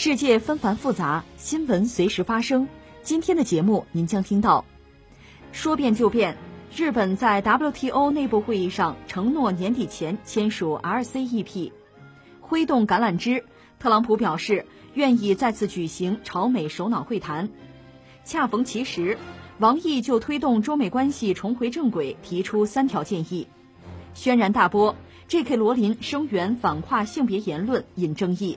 世界纷繁复杂，新闻随时发生。今天的节目您将听到：说变就变，日本在 WTO 内部会议上承诺年底前签署 RCEP；挥动橄榄枝，特朗普表示愿意再次举行朝美首脑会谈。恰逢其时，王毅就推动中美关系重回正轨提出三条建议。轩然大波，J.K. 罗琳声援反跨性别言论引争议。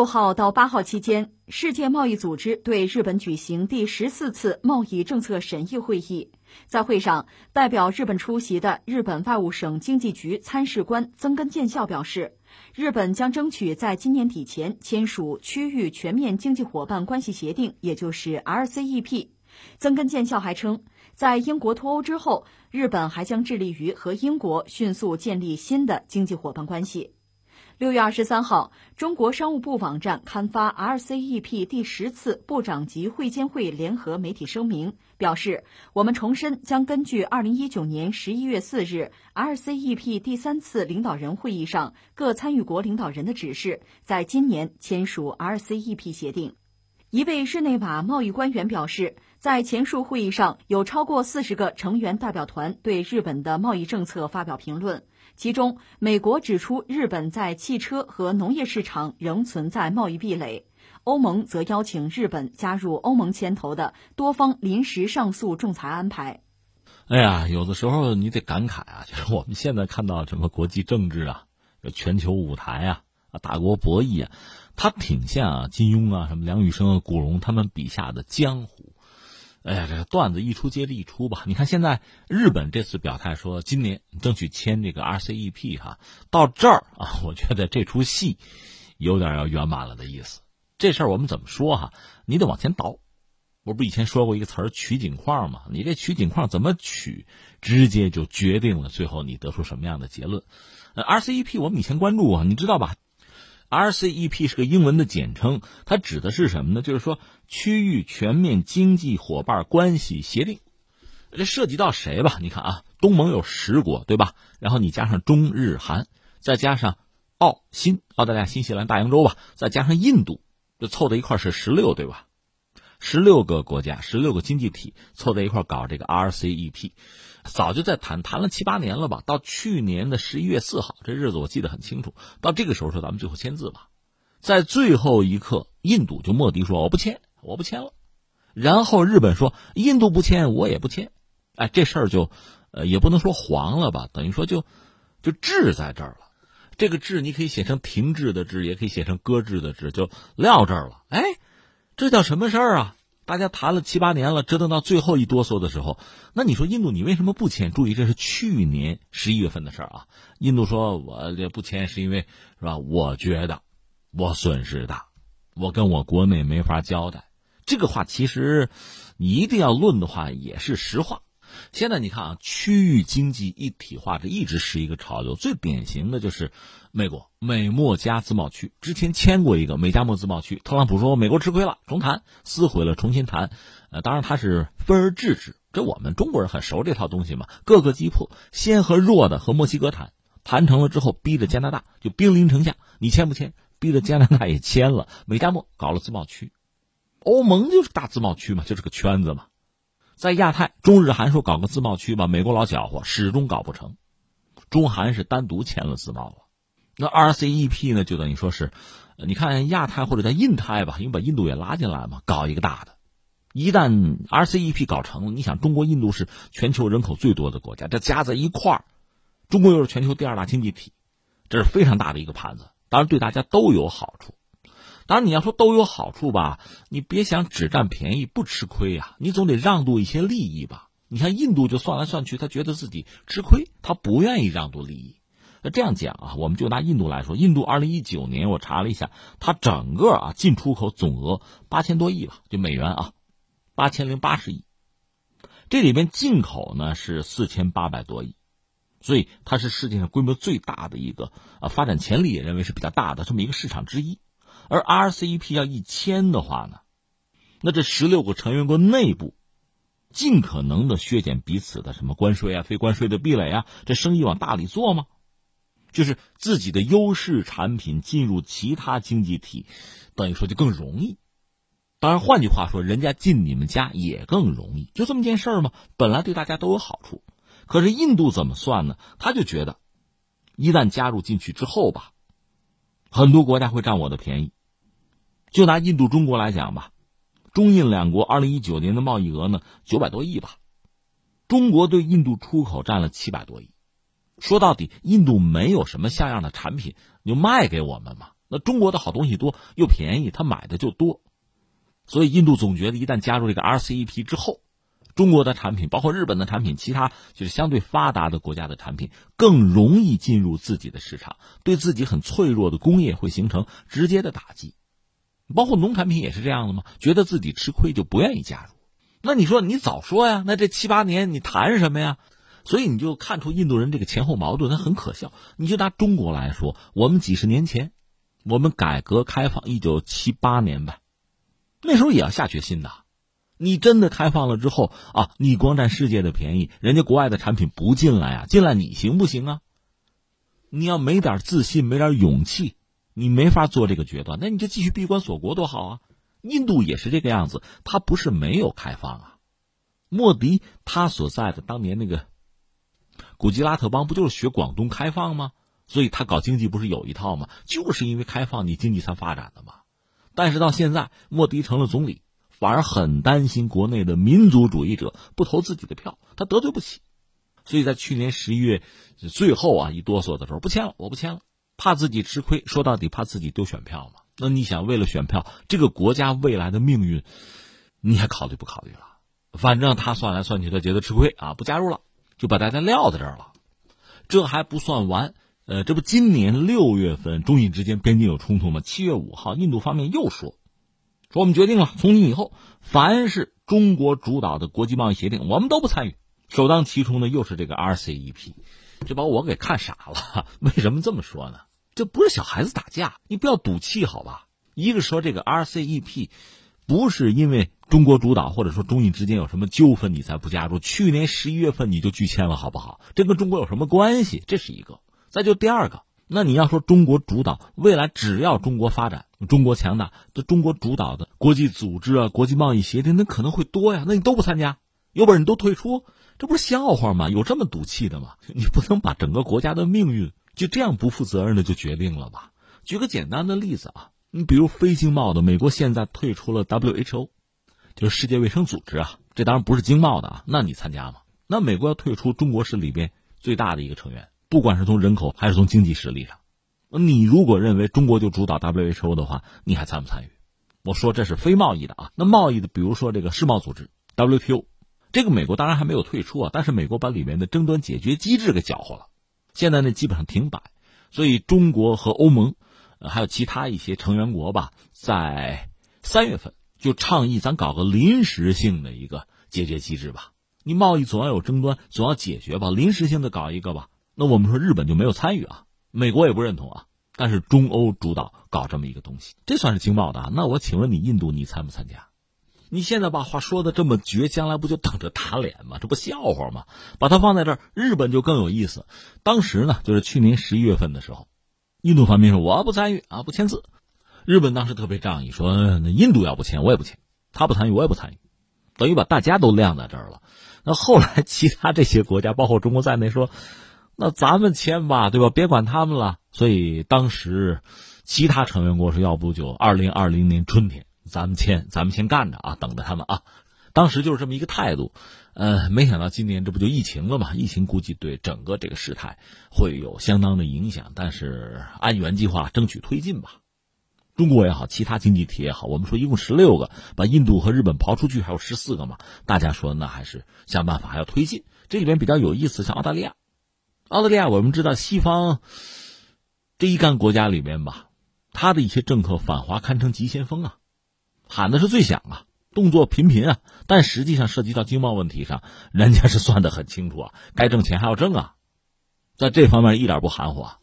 六号到八号期间，世界贸易组织对日本举行第十四次贸易政策审议会议。在会上，代表日本出席的日本外务省经济局参事官曾根健孝表示，日本将争取在今年底前签署区域全面经济伙伴关系协定，也就是 RCEP。曾根健孝还称，在英国脱欧之后，日本还将致力于和英国迅速建立新的经济伙伴关系。六月二十三号，中国商务部网站刊发 RCEP 第十次部长级会监会联合媒体声明，表示我们重申将根据二零一九年十一月四日 RCEP 第三次领导人会议上各参与国领导人的指示，在今年签署 RCEP 协定。一位日内瓦贸易官员表示，在前述会议上有超过四十个成员代表团对日本的贸易政策发表评论。其中，美国指出日本在汽车和农业市场仍存在贸易壁垒；欧盟则邀请日本加入欧盟牵头的多方临时上诉仲裁安排。哎呀，有的时候你得感慨啊，就是我们现在看到什么国际政治啊、全球舞台啊、啊大国博弈啊，它挺像啊金庸啊、什么梁羽生啊、古龙他们笔下的江湖。哎呀，这个段子一出接着一出吧。你看现在日本这次表态说今年争取签这个 RCEP 哈，到这儿啊，我觉得这出戏有点要圆满了的意思。这事儿我们怎么说哈？你得往前倒。我不以前说过一个词儿“取景框”吗？你这取景框怎么取，直接就决定了最后你得出什么样的结论。呃，RCEP 我们以前关注啊，你知道吧？RCEP 是个英文的简称，它指的是什么呢？就是说区域全面经济伙伴关系协定，这涉及到谁吧？你看啊，东盟有十国，对吧？然后你加上中日韩，再加上澳新、澳大利亚、新西兰、大洋洲吧，再加上印度，就凑在一块是十六，对吧？十六个国家，十六个经济体凑在一块搞这个 RCEP。早就在谈，谈了七八年了吧？到去年的十一月四号，这日子我记得很清楚。到这个时候说咱们最后签字吧，在最后一刻，印度就莫迪说我不签，我不签了。然后日本说印度不签，我也不签。哎，这事儿就，呃，也不能说黄了吧，等于说就，就滞在这儿了。这个滞你可以写成停滞的滞，也可以写成搁置的滞，就撂这儿了。哎，这叫什么事儿啊？大家谈了七八年了，折腾到最后一哆嗦的时候，那你说印度你为什么不签？注意，这是去年十一月份的事儿啊。印度说我这不签是因为是吧？我觉得我损失大，我跟我国内没法交代。这个话其实你一定要论的话也是实话。现在你看啊，区域经济一体化这一直是一个潮流，最典型的就是美国美墨加自贸区，之前签过一个美加墨自贸区，特朗普说美国吃亏了，重谈，撕毁了，重新谈。呃，当然他是分而治之，这我们中国人很熟这套东西嘛，各个击破，先和弱的和墨西哥谈，谈成了之后，逼着加拿大就兵临城下，你签不签？逼着加拿大也签了，美加墨搞了自贸区，欧盟就是大自贸区嘛，就是个圈子嘛。在亚太，中日韩说搞个自贸区吧，美国老搅和，始终搞不成。中韩是单独签了自贸了。那 RCEP 呢，就等于说是，你看亚太或者在印太吧，因为把印度也拉进来嘛，搞一个大的。一旦 RCEP 搞成了，你想中国、印度是全球人口最多的国家，这加在一块儿，中国又是全球第二大经济体，这是非常大的一个盘子，当然对大家都有好处。当然你要说都有好处吧，你别想只占便宜不吃亏呀，你总得让渡一些利益吧。你看印度就算来算去，他觉得自己吃亏，他不愿意让渡利益。那这样讲啊，我们就拿印度来说，印度二零一九年我查了一下，它整个啊进出口总额八千多亿吧，就美元啊。八千零八十亿，这里边进口呢是四千八百多亿，所以它是世界上规模最大的一个啊，发展潜力也认为是比较大的这么一个市场之一。而 RCEP 要一签的话呢，那这十六个成员国内部尽可能的削减彼此的什么关税啊、非关税的壁垒啊，这生意往大里做吗？就是自己的优势产品进入其他经济体，等于说就更容易。当然，换句话说，人家进你们家也更容易，就这么件事儿嘛。本来对大家都有好处，可是印度怎么算呢？他就觉得，一旦加入进去之后吧，很多国家会占我的便宜。就拿印度、中国来讲吧，中印两国二零一九年的贸易额呢九百多亿吧，中国对印度出口占了七百多亿。说到底，印度没有什么像样的产品，就卖给我们嘛。那中国的好东西多又便宜，他买的就多。所以，印度总觉得一旦加入这个 RCEP 之后，中国的产品，包括日本的产品，其他就是相对发达的国家的产品，更容易进入自己的市场，对自己很脆弱的工业会形成直接的打击。包括农产品也是这样的吗？觉得自己吃亏就不愿意加入。那你说你早说呀？那这七八年你谈什么呀？所以你就看出印度人这个前后矛盾，他很可笑。你就拿中国来说，我们几十年前，我们改革开放一九七八年吧。那时候也要下决心的，你真的开放了之后啊，你光占世界的便宜，人家国外的产品不进来啊，进来你行不行啊？你要没点自信，没点勇气，你没法做这个决断。那你就继续闭关锁国多好啊！印度也是这个样子，他不是没有开放啊。莫迪他所在的当年那个古吉拉特邦不就是学广东开放吗？所以他搞经济不是有一套吗？就是因为开放，你经济才发展的嘛。但是到现在，莫迪成了总理，反而很担心国内的民族主义者不投自己的票，他得罪不起，所以在去年十一月最后啊一哆嗦的时候，不签了，我不签了，怕自己吃亏，说到底怕自己丢选票嘛。那你想，为了选票，这个国家未来的命运，你还考虑不考虑了？反正他算来算去，他觉得吃亏啊，不加入了，就把大家撂在这儿了。这还不算完。呃，这不今年六月份中印之间边境有冲突吗？七月五号，印度方面又说，说我们决定了，从今以后，凡是中国主导的国际贸易协定，我们都不参与。首当其冲的又是这个 RCEP，这把我给看傻了。为什么这么说呢？这不是小孩子打架，你不要赌气好吧？一个说这个 RCEP 不是因为中国主导，或者说中印之间有什么纠纷你才不加入。去年十一月份你就拒签了，好不好？这跟中国有什么关系？这是一个。再就第二个，那你要说中国主导未来，只要中国发展、中国强大，这中国主导的国际组织啊、国际贸易协定，那可能会多呀。那你都不参加，有本事你都退出，这不是笑话吗？有这么赌气的吗？你不能把整个国家的命运就这样不负责任的就决定了吧？举个简单的例子啊，你比如非经贸的，美国现在退出了 WHO，就是世界卫生组织啊，这当然不是经贸的啊，那你参加吗？那美国要退出，中国是里边最大的一个成员。不管是从人口还是从经济实力上，你如果认为中国就主导 WHO 的话，你还参不参与？我说这是非贸易的啊。那贸易的，比如说这个世贸组织 WTO，这个美国当然还没有退出啊，但是美国把里面的争端解决机制给搅和了，现在呢基本上停摆。所以中国和欧盟，还有其他一些成员国吧，在三月份就倡议咱搞个临时性的一个解决机制吧。你贸易总要有争端，总要解决吧，临时性的搞一个吧。那我们说日本就没有参与啊，美国也不认同啊，但是中欧主导搞这么一个东西，这算是经贸的啊。那我请问你，印度你参不参加？你现在把话说的这么绝，将来不就等着打脸吗？这不笑话吗？把它放在这儿，日本就更有意思。当时呢，就是去年十一月份的时候，印度方面说我不参与啊，不签字。日本当时特别仗义，说那印度要不签，我也不签，他不参与，我也不参与，等于把大家都晾在这儿了。那后来其他这些国家，包括中国在内，说。那咱们签吧，对吧？别管他们了。所以当时其他成员国说，要不就二零二零年春天咱们签，咱们先干着啊，等着他们啊。当时就是这么一个态度。呃，没想到今年这不就疫情了嘛？疫情估计对整个这个事态会有相当的影响，但是按原计划争取推进吧。中国也好，其他经济体也好，我们说一共十六个，把印度和日本刨出去还有十四个嘛。大家说那还是想办法还要推进。这里边比较有意思，像澳大利亚，澳大利亚我们知道西方这一干国家里面吧，他的一些政客反华堪称急先锋啊，喊的是最响啊。动作频频啊，但实际上涉及到经贸问题上，人家是算得很清楚啊，该挣钱还要挣啊，在这方面一点不含糊，啊，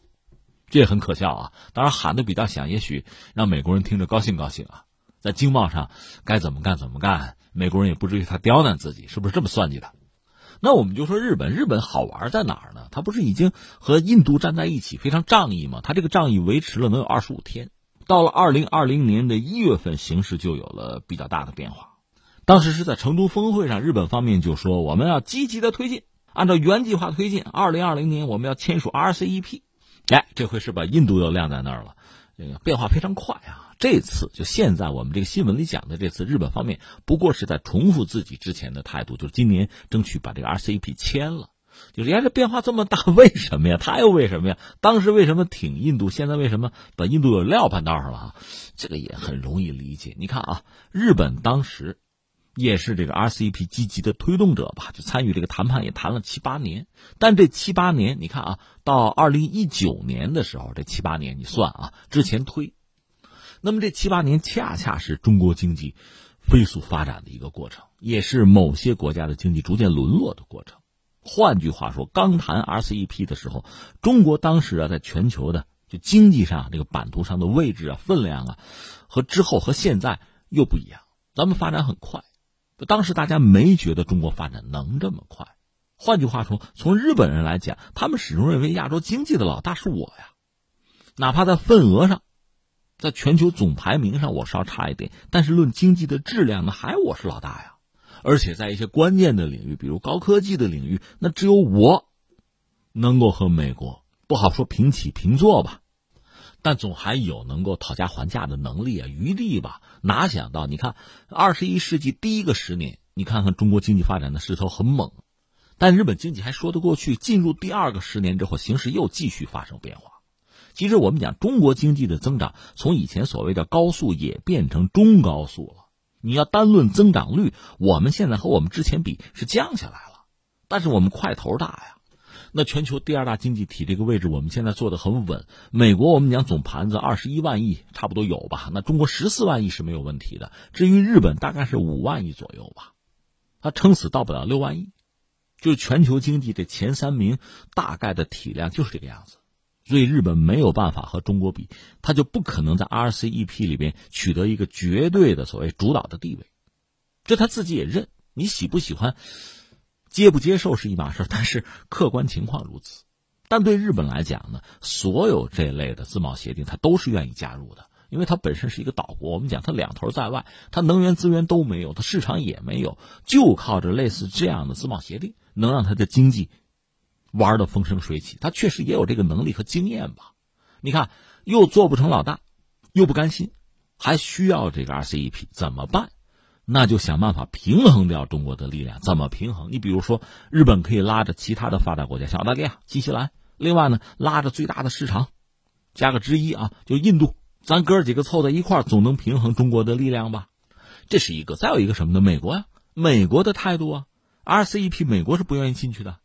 这也很可笑啊。当然喊的比较响，也许让美国人听着高兴高兴啊。在经贸上该怎么干怎么干，美国人也不至于他刁难自己，是不是这么算计的？那我们就说日本，日本好玩在哪儿呢？他不是已经和印度站在一起，非常仗义吗？他这个仗义维持了能有二十五天。到了二零二零年的一月份，形势就有了比较大的变化。当时是在成都峰会上，日本方面就说我们要积极的推进，按照原计划推进。二零二零年我们要签署 RCEP。哎，这回是把印度又晾在那儿了。这个变化非常快啊！这次就现在我们这个新闻里讲的这次，日本方面不过是在重复自己之前的态度，就是今年争取把这个 RCEP 签了。就是呀，这变化这么大，为什么呀？他又为什么呀？当时为什么挺印度？现在为什么把印度有撂盘道上了？这个也很容易理解。你看啊，日本当时也是这个 RCEP 积极的推动者吧，就参与这个谈判也谈了七八年。但这七八年，你看啊，到二零一九年的时候，这七八年你算啊，之前推，那么这七八年恰恰是中国经济飞速发展的一个过程，也是某些国家的经济逐渐沦落的过程。换句话说，刚谈 RCEP 的时候，中国当时啊，在全球的就经济上这个版图上的位置啊、分量啊，和之后和现在又不一样。咱们发展很快，当时大家没觉得中国发展能这么快。换句话说，从日本人来讲，他们始终认为亚洲经济的老大是我呀，哪怕在份额上，在全球总排名上我稍差一点，但是论经济的质量呢，还我是老大呀。而且在一些关键的领域，比如高科技的领域，那只有我能够和美国不好说平起平坐吧，但总还有能够讨价还价的能力啊，余地吧。哪想到，你看二十一世纪第一个十年，你看看中国经济发展的势头很猛，但日本经济还说得过去。进入第二个十年之后，形势又继续发生变化。其实我们讲中国经济的增长，从以前所谓的高速也变成中高速了。你要单论增长率，我们现在和我们之前比是降下来了，但是我们块头大呀。那全球第二大经济体这个位置，我们现在做的很稳。美国我们讲总盘子二十一万亿，差不多有吧？那中国十四万亿是没有问题的。至于日本，大概是五万亿左右吧，它撑死到不了六万亿。就全球经济这前三名，大概的体量就是这个样子。所以日本没有办法和中国比，他就不可能在 RCEP 里边取得一个绝对的所谓主导的地位，这他自己也认。你喜不喜欢、接不接受是一码事，但是客观情况如此。但对日本来讲呢，所有这类的自贸协定，他都是愿意加入的，因为它本身是一个岛国。我们讲它两头在外，它能源资源都没有，它市场也没有，就靠着类似这样的自贸协定，能让它的经济。玩的风生水起，他确实也有这个能力和经验吧？你看，又做不成老大，又不甘心，还需要这个 RCEP，怎么办？那就想办法平衡掉中国的力量。怎么平衡？你比如说，日本可以拉着其他的发达国家，像澳大利亚、新西兰，另外呢，拉着最大的市场，加个之一啊，就印度，咱哥几个凑在一块总能平衡中国的力量吧？这是一个。再有一个什么呢？美国呀，美国的态度啊，RCEP，美国是不愿意进去的。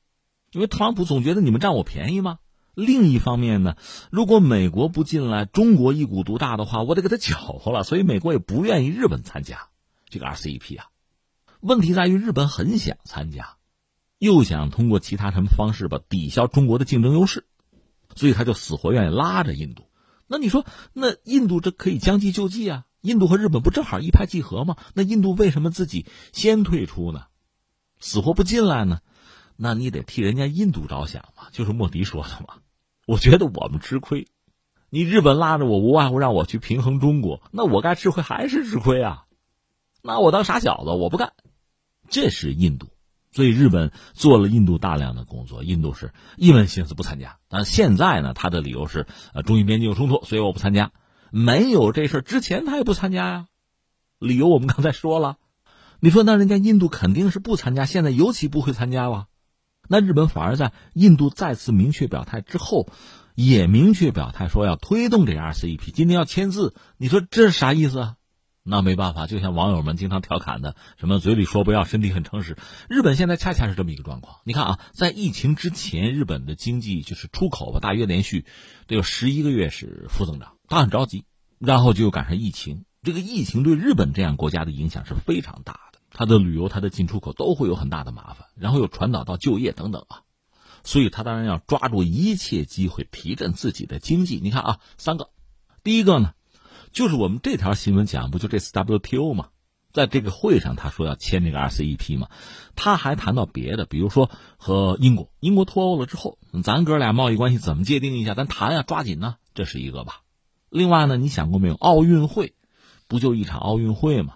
因为特朗普总觉得你们占我便宜吗？另一方面呢，如果美国不进来，中国一股独大的话，我得给他搅和了。所以美国也不愿意日本参加这个 RCEP 啊。问题在于日本很想参加，又想通过其他什么方式吧抵消中国的竞争优势，所以他就死活愿意拉着印度。那你说，那印度这可以将计就计啊？印度和日本不正好一拍即合吗？那印度为什么自己先退出呢？死活不进来呢？那你得替人家印度着想嘛，就是莫迪说的嘛。我觉得我们吃亏，你日本拉着我，无外乎让我去平衡中国，那我该吃亏还是吃亏啊？那我当傻小子，我不干。这是印度，所以日本做了印度大量的工作，印度是一门心思不参加。但现在呢，他的理由是，呃，中印边境有冲突，所以我不参加。没有这事之前他也不参加呀，理由我们刚才说了。你说那人家印度肯定是不参加，现在尤其不会参加了。那日本反而在印度再次明确表态之后，也明确表态说要推动这 RCEP，今天要签字。你说这是啥意思啊？那没办法，就像网友们经常调侃的，什么嘴里说不要，身体很诚实。日本现在恰恰是这么一个状况。你看啊，在疫情之前，日本的经济就是出口吧，大约连续得有十一个月是负增长，他很着急。然后就赶上疫情，这个疫情对日本这样国家的影响是非常大的，它的旅游、它的进出口都会有很大的麻烦，然后又传导到就业等等啊。所以他当然要抓住一切机会提振自己的经济。你看啊，三个，第一个呢。就是我们这条新闻讲，不就这次 WTO 吗？在这个会上，他说要签这个 RCEP 嘛，他还谈到别的，比如说和英国，英国脱欧了之后，咱哥俩贸易关系怎么界定一下？咱谈啊，抓紧呢，这是一个吧。另外呢，你想过没有？奥运会不就一场奥运会吗？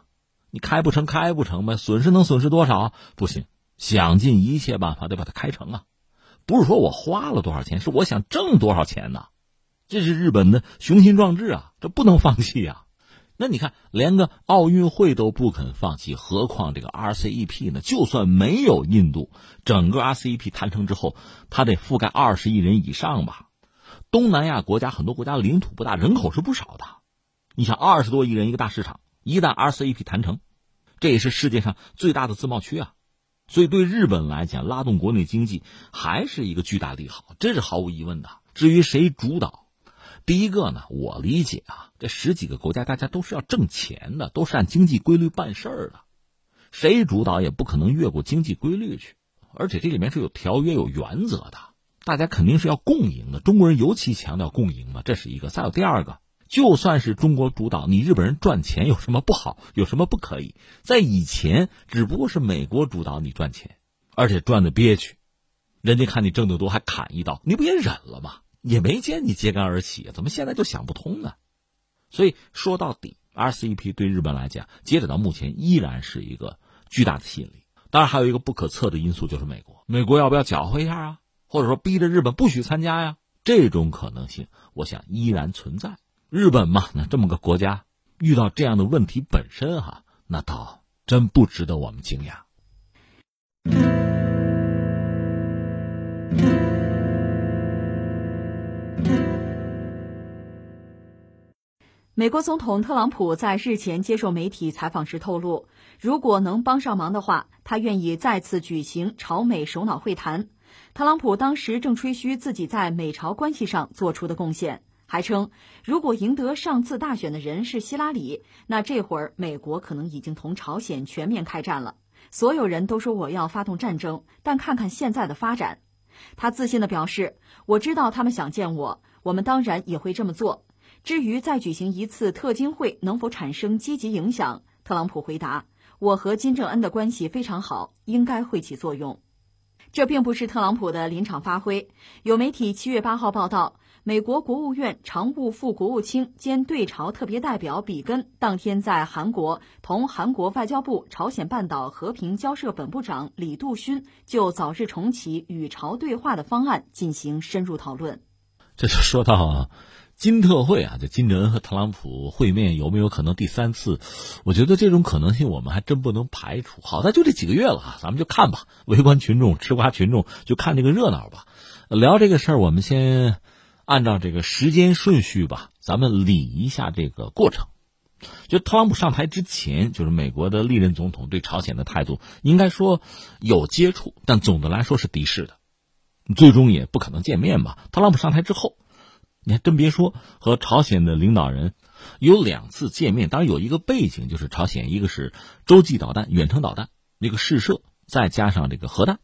你开不成，开不成呗，损失能损失多少？不行，想尽一切办法得把它开成啊！不是说我花了多少钱，是我想挣多少钱呢？这是日本的雄心壮志啊，这不能放弃啊。那你看，连个奥运会都不肯放弃，何况这个 RCEP 呢？就算没有印度，整个 RCEP 谈成之后，它得覆盖二十亿人以上吧？东南亚国家很多国家领土不大，人口是不少的。你想，二十多亿人一个大市场，一旦 RCEP 谈成，这也是世界上最大的自贸区啊。所以对日本来讲，拉动国内经济还是一个巨大利好，这是毫无疑问的。至于谁主导？第一个呢，我理解啊，这十几个国家大家都是要挣钱的，都是按经济规律办事儿的，谁主导也不可能越过经济规律去，而且这里面是有条约、有原则的，大家肯定是要共赢的。中国人尤其强调共赢嘛，这是一个。再有第二个，就算是中国主导，你日本人赚钱有什么不好？有什么不可以？在以前，只不过是美国主导你赚钱，而且赚的憋屈，人家看你挣得多还砍一刀，你不也忍了吗？也没见你揭竿而起，怎么现在就想不通呢？所以说到底，RCEP 对日本来讲，截止到目前依然是一个巨大的吸引力。当然，还有一个不可测的因素就是美国，美国要不要搅和一下啊？或者说逼着日本不许参加呀？这种可能性，我想依然存在。日本嘛，那这么个国家，遇到这样的问题本身哈，那倒真不值得我们惊讶。美国总统特朗普在日前接受媒体采访时透露，如果能帮上忙的话，他愿意再次举行朝美首脑会谈。特朗普当时正吹嘘自己在美朝关系上做出的贡献，还称如果赢得上次大选的人是希拉里，那这会儿美国可能已经同朝鲜全面开战了。所有人都说我要发动战争，但看看现在的发展，他自信地表示：“我知道他们想见我，我们当然也会这么做。”至于再举行一次特金会能否产生积极影响，特朗普回答：“我和金正恩的关系非常好，应该会起作用。”这并不是特朗普的临场发挥。有媒体七月八号报道，美国国务院常务副国务卿兼对朝特别代表比根当天在韩国同韩国外交部朝鲜半岛和平交涉本部长李杜勋就早日重启与朝对话的方案进行深入讨论。这就说到。金特会啊，就金正恩和特朗普会面有没有可能第三次？我觉得这种可能性我们还真不能排除。好在就这几个月了啊，咱们就看吧。围观群众、吃瓜群众就看这个热闹吧。聊这个事儿，我们先按照这个时间顺序吧，咱们理一下这个过程。就特朗普上台之前，就是美国的历任总统对朝鲜的态度，应该说有接触，但总的来说是敌视的，最终也不可能见面吧。特朗普上台之后。你还真别说，和朝鲜的领导人有两次见面，当然有一个背景，就是朝鲜一个是洲际导弹、远程导弹那个试射，再加上这个核弹，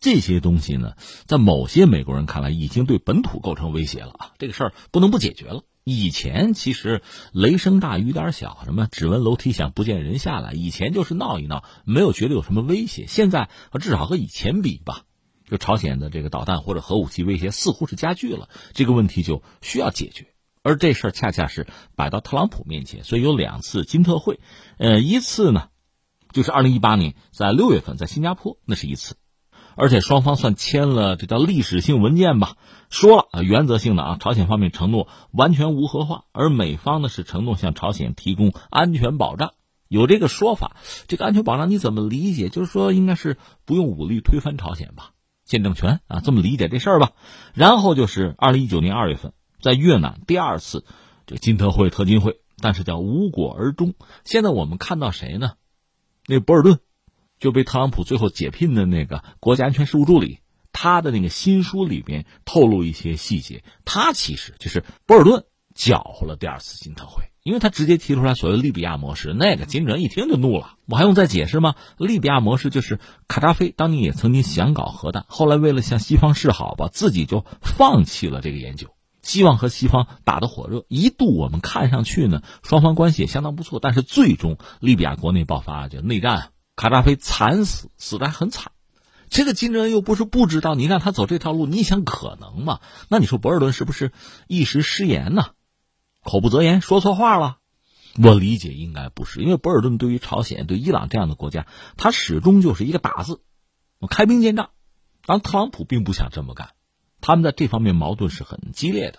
这些东西呢，在某些美国人看来，已经对本土构成威胁了啊！这个事儿不能不解决了。以前其实雷声大雨点小，什么只闻楼梯响，不见人下来，以前就是闹一闹，没有觉得有什么威胁。现在至少和以前比吧。就朝鲜的这个导弹或者核武器威胁似乎是加剧了，这个问题就需要解决，而这事儿恰恰是摆到特朗普面前，所以有两次金特会，呃，一次呢就是二零一八年在六月份在新加坡那是一次，而且双方算签了这叫历史性文件吧，说了啊原则性的啊，朝鲜方面承诺完全无核化，而美方呢是承诺向朝鲜提供安全保障，有这个说法。这个安全保障你怎么理解？就是说应该是不用武力推翻朝鲜吧，建政权啊，这么理解这事儿吧。然后就是二零一九年二月份在越南第二次这个金特会特金会。但是叫无果而终。现在我们看到谁呢？那博尔顿就被特朗普最后解聘的那个国家安全事务助理，他的那个新书里边透露一些细节。他其实就是博尔顿搅和了第二次金特会，因为他直接提出来所谓利比亚模式。那个金正恩一听就怒了，我还用再解释吗？利比亚模式就是卡扎菲当年也曾经想搞核弹，后来为了向西方示好吧，自己就放弃了这个研究。希望和西方打得火热，一度我们看上去呢，双方关系也相当不错。但是最终，利比亚国内爆发就内战，卡扎菲惨死，死的还很惨。这个金正恩又不是不知道，你让他走这条路，你想可能吗？那你说博尔顿是不是一时失言呢？口不择言，说错话了？我理解应该不是，因为博尔顿对于朝鲜、对伊朗这样的国家，他始终就是一个打字，开兵见仗。当特朗普并不想这么干。他们在这方面矛盾是很激烈的，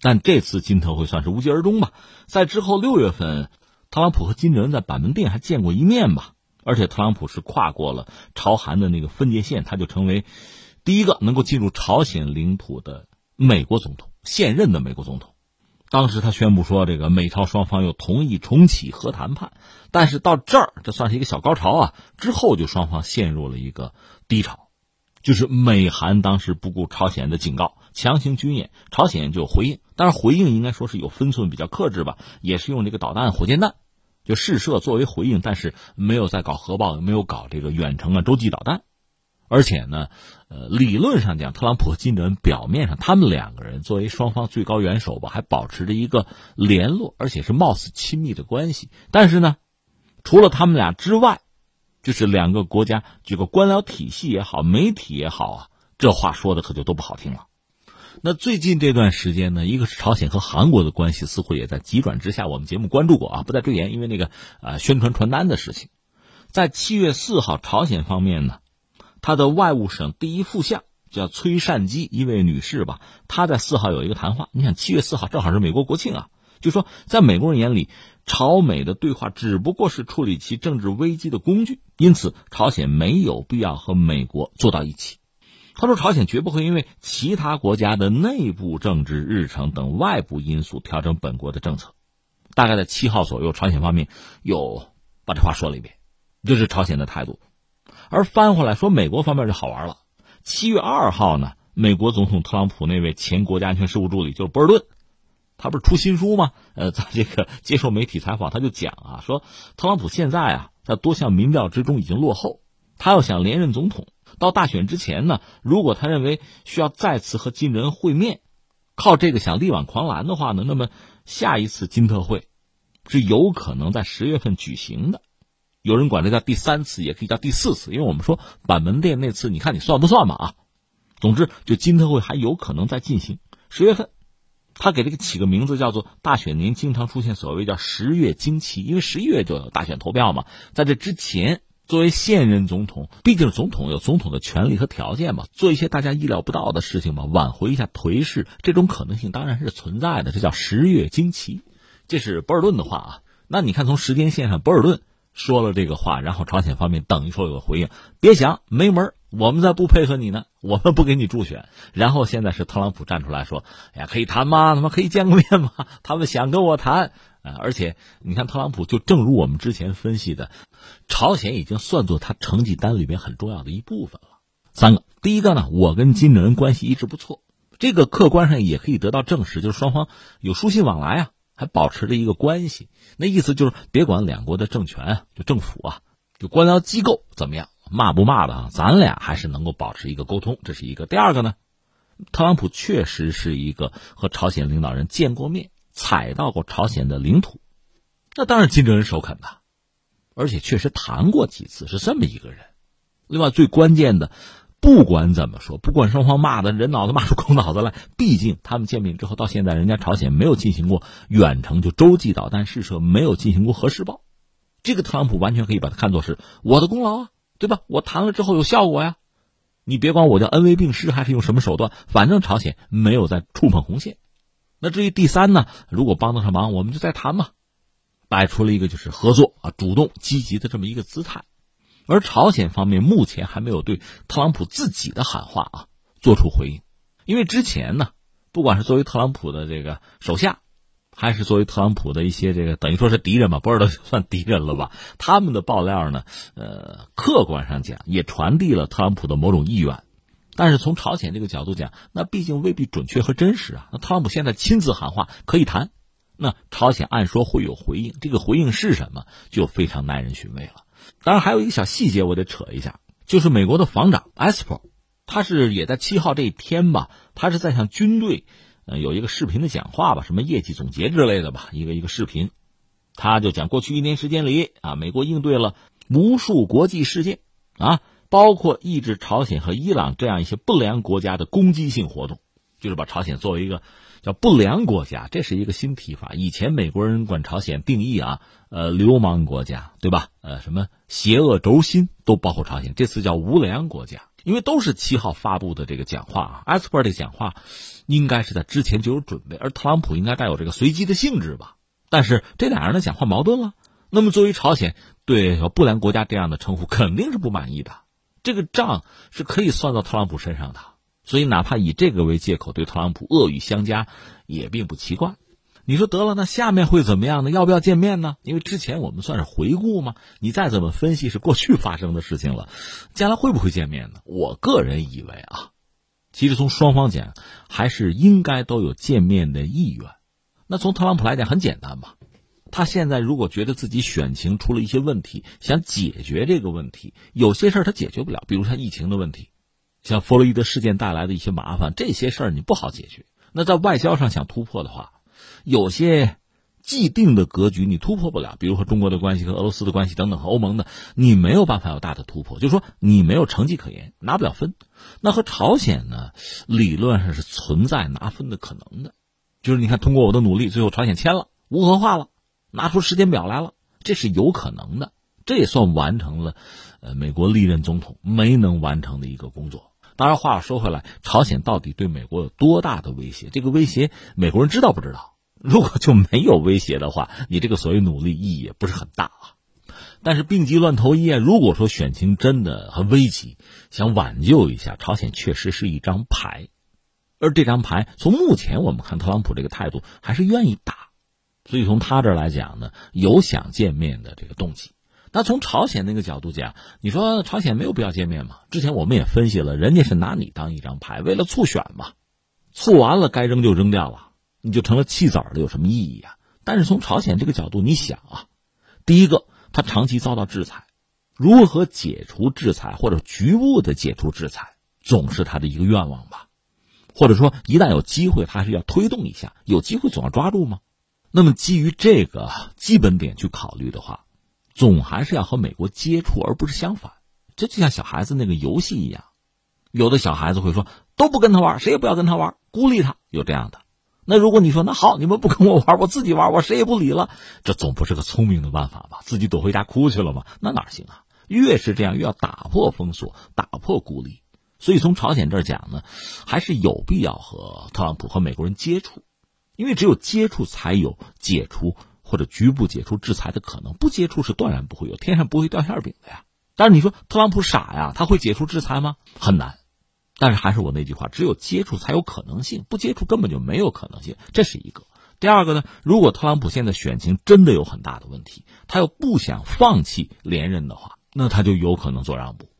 但这次金特会算是无疾而终吧。在之后六月份，特朗普和金正恩在板门店还见过一面吧。而且特朗普是跨过了朝韩的那个分界线，他就成为第一个能够进入朝鲜领土的美国总统，现任的美国总统。当时他宣布说，这个美朝双方又同意重启核谈判。但是到这儿，这算是一个小高潮啊。之后就双方陷入了一个低潮。就是美韩当时不顾朝鲜的警告，强行军演，朝鲜就回应。但是回应应该说是有分寸，比较克制吧，也是用这个导弹、火箭弹就试射作为回应，但是没有在搞核爆，也没有搞这个远程啊洲际导弹。而且呢，呃，理论上讲，特朗普和金正恩表面上他们两个人作为双方最高元首吧，还保持着一个联络，而且是貌似亲密的关系。但是呢，除了他们俩之外，就是两个国家，这个官僚体系也好，媒体也好啊，这话说的可就都不好听了。那最近这段时间呢，一个是朝鲜和韩国的关系似乎也在急转直下，我们节目关注过啊，不再赘言，因为那个啊宣传传单的事情。在七月四号，朝鲜方面呢，他的外务省第一副相叫崔善基一位女士吧，她在四号有一个谈话。你想，七月四号正好是美国国庆啊。就说，在美国人眼里，朝美的对话只不过是处理其政治危机的工具，因此朝鲜没有必要和美国坐到一起。他说，朝鲜绝不会因为其他国家的内部政治日程等外部因素调整本国的政策。大概在七号左右，朝鲜方面又把这话说了一遍，这是朝鲜的态度。而翻回来说，美国方面就好玩了。七月二号呢，美国总统特朗普那位前国家安全事务助理就是博尔顿。他不是出新书吗？呃，在这个接受媒体采访，他就讲啊，说特朗普现在啊，在多项民调之中已经落后，他要想连任总统，到大选之前呢，如果他认为需要再次和金人会面，靠这个想力挽狂澜的话呢，那么下一次金特会是有可能在十月份举行的，有人管这叫第三次，也可以叫第四次，因为我们说板门店那次，你看你算不算嘛啊？总之，就金特会还有可能再进行十月份。他给这个起个名字叫做大选年，经常出现所谓叫十月惊奇，因为十一月就有大选投票嘛。在这之前，作为现任总统，毕竟总统有总统的权利和条件嘛，做一些大家意料不到的事情嘛，挽回一下颓势，这种可能性当然是存在的。这叫十月惊奇，这是博尔顿的话啊。那你看从时间线上，博尔顿说了这个话，然后朝鲜方面等于说有个回应，别想没门我们再不配合你呢，我们不给你助选。然后现在是特朗普站出来说：“哎呀，可以谈吗？他妈可以见个面吗？他们想跟我谈啊！而且你看，特朗普就正如我们之前分析的，朝鲜已经算作他成绩单里面很重要的一部分了。三个，第一个呢，我跟金正恩关系一直不错，这个客观上也可以得到证实，就是双方有书信往来啊，还保持着一个关系。那意思就是，别管两国的政权，就政府啊，就官僚机构怎么样。”骂不骂的啊？咱俩还是能够保持一个沟通，这是一个。第二个呢，特朗普确实是一个和朝鲜领导人见过面、踩到过朝鲜的领土，那当然金正恩首肯的，而且确实谈过几次，是这么一个人。另外最关键的，不管怎么说，不管双方骂的人脑子骂出狗脑子来，毕竟他们见面之后到现在，人家朝鲜没有进行过远程就洲际导弹试射，没有进行过核试爆。这个特朗普完全可以把它看作是我的功劳啊，对吧？我谈了之后有效果呀。你别管我叫恩威并施还是用什么手段，反正朝鲜没有在触碰红线。那至于第三呢？如果帮得上忙，我们就再谈嘛，摆出了一个就是合作啊、主动积极的这么一个姿态。而朝鲜方面目前还没有对特朗普自己的喊话啊做出回应，因为之前呢，不管是作为特朗普的这个手下，还是作为特朗普的一些这个等于说是敌人吧，不知道算敌人了吧？他们的爆料呢，呃，客观上讲也传递了特朗普的某种意愿，但是从朝鲜这个角度讲，那毕竟未必准确和真实啊。那特朗普现在亲自喊话可以谈，那朝鲜按说会有回应，这个回应是什么，就非常耐人寻味了。当然，还有一个小细节，我得扯一下，就是美国的防长 Esper，他是也在七号这一天吧，他是在向军队，呃，有一个视频的讲话吧，什么业绩总结之类的吧，一个一个视频，他就讲过去一年时间里啊，美国应对了无数国际事件啊，包括抑制朝鲜和伊朗这样一些不良国家的攻击性活动，就是把朝鲜作为一个。叫不良国家，这是一个新提法。以前美国人管朝鲜定义啊，呃，流氓国家，对吧？呃，什么邪恶轴心都包括朝鲜。这次叫无良国家，因为都是七号发布的这个讲话啊。埃斯珀的讲话应该是在之前就有准备，而特朗普应该带有这个随机的性质吧？但是这俩人的讲话矛盾了。那么作为朝鲜对不良国家这样的称呼肯定是不满意的，这个账是可以算到特朗普身上的。所以，哪怕以这个为借口对特朗普恶语相加，也并不奇怪。你说得了，那下面会怎么样呢？要不要见面呢？因为之前我们算是回顾嘛，你再怎么分析是过去发生的事情了，将来会不会见面呢？我个人以为啊，其实从双方讲，还是应该都有见面的意愿。那从特朗普来讲，很简单嘛，他现在如果觉得自己选情出了一些问题，想解决这个问题，有些事儿他解决不了，比如像疫情的问题。像弗洛伊德事件带来的一些麻烦，这些事儿你不好解决。那在外交上想突破的话，有些既定的格局你突破不了，比如和中国的关系、和俄罗斯的关系等等，和欧盟的，你没有办法有大的突破，就是说你没有成绩可言，拿不了分。那和朝鲜呢，理论上是存在拿分的可能的，就是你看，通过我的努力，最后朝鲜签了无核化了，拿出时间表来了，这是有可能的，这也算完成了，呃，美国历任总统没能完成的一个工作。当然，话又说回来，朝鲜到底对美国有多大的威胁？这个威胁，美国人知道不知道？如果就没有威胁的话，你这个所谓努力意义也不是很大啊。但是病急乱投医啊，如果说选情真的很危急，想挽救一下朝鲜，确实是一张牌。而这张牌，从目前我们看，特朗普这个态度还是愿意打，所以从他这儿来讲呢，有想见面的这个动机。那从朝鲜那个角度讲，你说朝鲜没有必要见面吗？之前我们也分析了，人家是拿你当一张牌，为了促选嘛，促完了该扔就扔掉了，你就成了弃子了，有什么意义啊？但是从朝鲜这个角度，你想啊，第一个，他长期遭到制裁，如何解除制裁或者局部的解除制裁，总是他的一个愿望吧？或者说，一旦有机会，他还是要推动一下，有机会总要抓住吗？那么基于这个基本点去考虑的话。总还是要和美国接触，而不是相反。这就像小孩子那个游戏一样，有的小孩子会说都不跟他玩，谁也不要跟他玩，孤立他，有这样的。那如果你说那好，你们不跟我玩，我自己玩，我谁也不理了，这总不是个聪明的办法吧？自己躲回家哭去了吗？那哪行啊？越是这样，越要打破封锁，打破孤立。所以从朝鲜这儿讲呢，还是有必要和特朗普和美国人接触，因为只有接触才有解除。或者局部解除制裁的可能，不接触是断然不会有，天上不会掉馅饼的呀。但是你说特朗普傻呀，他会解除制裁吗？很难。但是还是我那句话，只有接触才有可能性，不接触根本就没有可能性。这是一个。第二个呢，如果特朗普现在选情真的有很大的问题，他又不想放弃连任的话，那他就有可能做让步。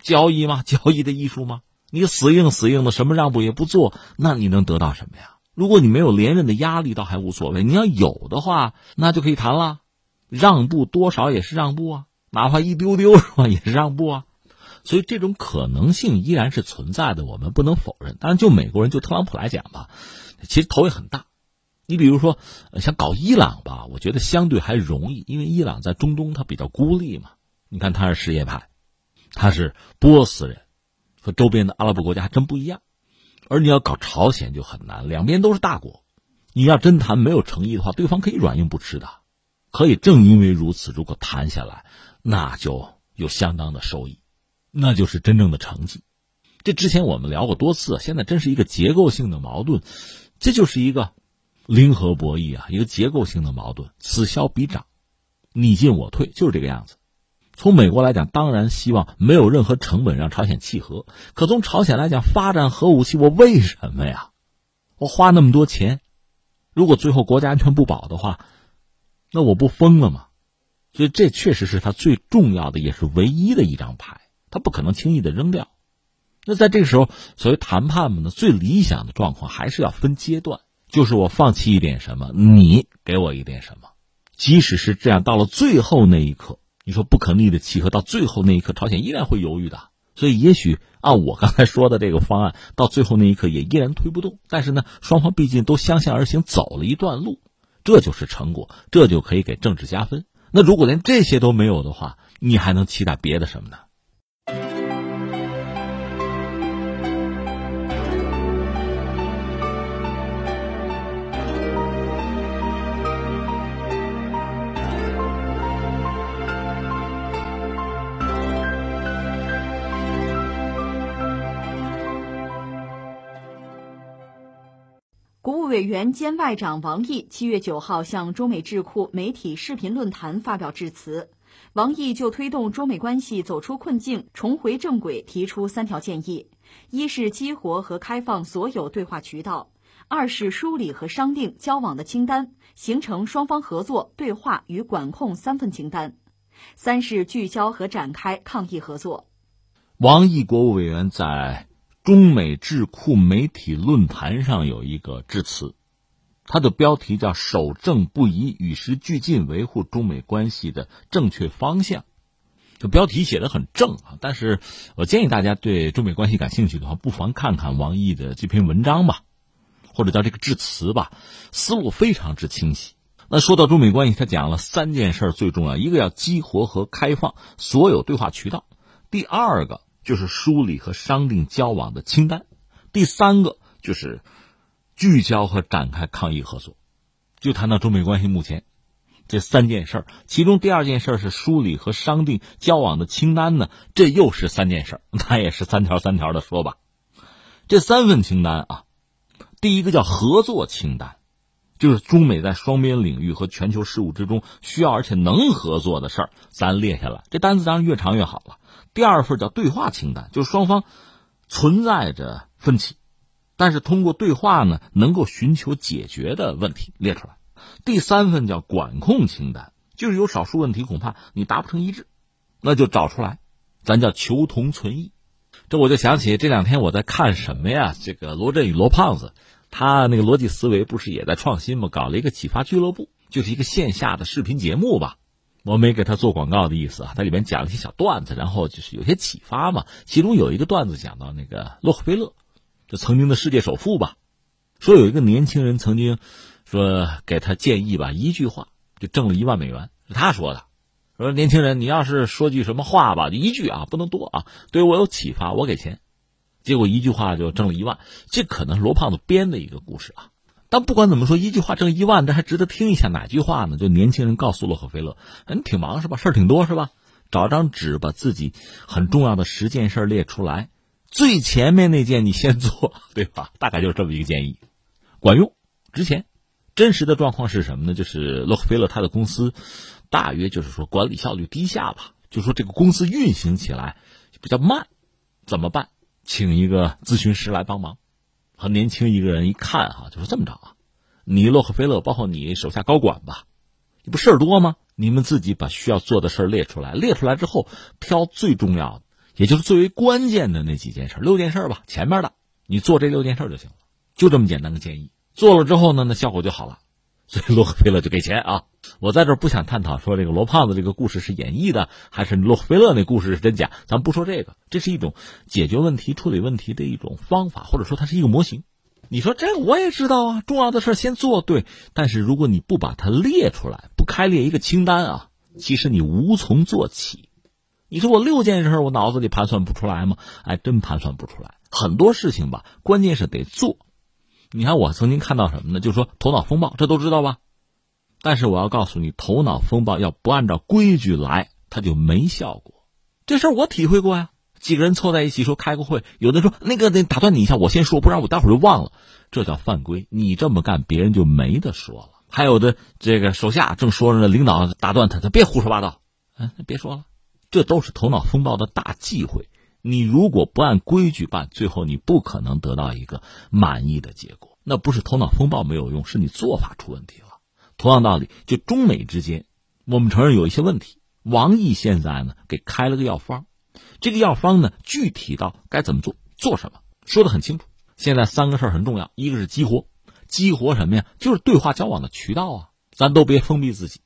交易吗？交易的艺术吗？你死硬死硬的，什么让步也不做，那你能得到什么呀？如果你没有连任的压力，倒还无所谓。你要有的话，那就可以谈了。让步多少也是让步啊，哪怕一丢丢是吧，也是让步啊。所以这种可能性依然是存在的，我们不能否认。当然，就美国人，就特朗普来讲吧，其实头也很大。你比如说，想搞伊朗吧，我觉得相对还容易，因为伊朗在中东它比较孤立嘛。你看他是什叶派，他是波斯人，和周边的阿拉伯国家还真不一样。而你要搞朝鲜就很难，两边都是大国，你要真谈没有诚意的话，对方可以软硬不吃的。可以正因为如此，如果谈下来，那就有相当的收益，那就是真正的成绩。这之前我们聊过多次，现在真是一个结构性的矛盾，这就是一个零和博弈啊，一个结构性的矛盾，此消彼长，你进我退，就是这个样子。从美国来讲，当然希望没有任何成本让朝鲜契合，可从朝鲜来讲，发展核武器，我为什么呀？我花那么多钱，如果最后国家安全不保的话，那我不疯了吗？所以这确实是他最重要的，也是唯一的一张牌，他不可能轻易的扔掉。那在这个时候，所谓谈判嘛，呢最理想的状况还是要分阶段，就是我放弃一点什么，你给我一点什么。即使是这样，到了最后那一刻，你说不可逆的契合，到最后那一刻，朝鲜依然会犹豫的。所以，也许按我刚才说的这个方案，到最后那一刻也依然推不动。但是呢，双方毕竟都相向而行，走了一段路，这就是成果，这就可以给政治加分。那如果连这些都没有的话，你还能期待别的什么呢？国务委员兼外长王毅七月九号向中美智库媒体视频论坛发表致辞。王毅就推动中美关系走出困境、重回正轨提出三条建议：一是激活和开放所有对话渠道；二是梳理和商定交往的清单，形成双方合作、对话与管控三份清单；三是聚焦和展开抗疫合作。王毅国务委员在。中美智库媒体论坛上有一个致辞，它的标题叫“守正不移，与时俱进，维护中美关系的正确方向”。这标题写的很正啊，但是我建议大家对中美关系感兴趣的话，不妨看看王毅的这篇文章吧，或者叫这个致辞吧，思路非常之清晰。那说到中美关系，他讲了三件事最重要：一个要激活和开放所有对话渠道；第二个。就是梳理和商定交往的清单，第三个就是聚焦和展开抗疫合作。就谈到中美关系目前这三件事其中第二件事是梳理和商定交往的清单呢，这又是三件事那也是三条三条的说吧。这三份清单啊，第一个叫合作清单，就是中美在双边领域和全球事务之中需要而且能合作的事儿，咱列下来。这单子当然越长越好了。第二份叫对话清单，就是双方存在着分歧，但是通过对话呢，能够寻求解决的问题列出来。第三份叫管控清单，就是有少数问题恐怕你达不成一致，那就找出来，咱叫求同存异。这我就想起这两天我在看什么呀？这个罗振宇罗胖子，他那个逻辑思维不是也在创新吗？搞了一个启发俱乐部，就是一个线下的视频节目吧。我没给他做广告的意思啊，它里面讲了一些小段子，然后就是有些启发嘛。其中有一个段子讲到那个洛克菲勒，就曾经的世界首富吧，说有一个年轻人曾经说给他建议吧，一句话就挣了一万美元，是他说的。说年轻人，你要是说句什么话吧，一句啊，不能多啊，对我有启发，我给钱。结果一句话就挣了一万，这可能是罗胖子编的一个故事啊。但不管怎么说，一句话挣一万，这还值得听一下。哪句话呢？就年轻人告诉洛克菲勒：“你挺忙是吧？事儿挺多是吧？找张纸，把自己很重要的十件事列出来，最前面那件你先做，对吧？大概就是这么一个建议，管用，值钱。真实的状况是什么呢？就是洛克菲勒他的公司，大约就是说管理效率低下吧，就说这个公司运行起来比较慢，怎么办？请一个咨询师来帮忙。很年轻一个人一看啊，就是这么着啊，你洛克菲勒，包括你手下高管吧，你不事儿多吗？你们自己把需要做的事儿列出来，列出来之后挑最重要的，也就是最为关键的那几件事，六件事吧，前面的你做这六件事就行了，就这么简单的建议。做了之后呢，那效果就好了。所以洛克菲勒就给钱啊！我在这不想探讨说这个罗胖子这个故事是演绎的，还是洛克菲勒那故事是真假，咱不说这个。这是一种解决问题、处理问题的一种方法，或者说它是一个模型。你说这我也知道啊，重要的事先做对，但是如果你不把它列出来，不开列一个清单啊，其实你无从做起。你说我六件事我脑子里盘算不出来吗？哎，真盘算不出来。很多事情吧，关键是得做。你看，我曾经看到什么呢？就是说头脑风暴，这都知道吧？但是我要告诉你，头脑风暴要不按照规矩来，它就没效果。这事儿我体会过呀。几个人凑在一起说开个会，有的说那个得打断你一下，我先说，不然我待会儿就忘了，这叫犯规。你这么干，别人就没得说了。还有的这个手下正说着呢，领导打断他，他别胡说八道，嗯，别说了。这都是头脑风暴的大忌讳。你如果不按规矩办，最后你不可能得到一个满意的结果。那不是头脑风暴没有用，是你做法出问题了。同样道理，就中美之间，我们承认有一些问题。王毅现在呢，给开了个药方。这个药方呢，具体到该怎么做，做什么，说的很清楚。现在三个事儿很重要，一个是激活，激活什么呀？就是对话交往的渠道啊，咱都别封闭自己，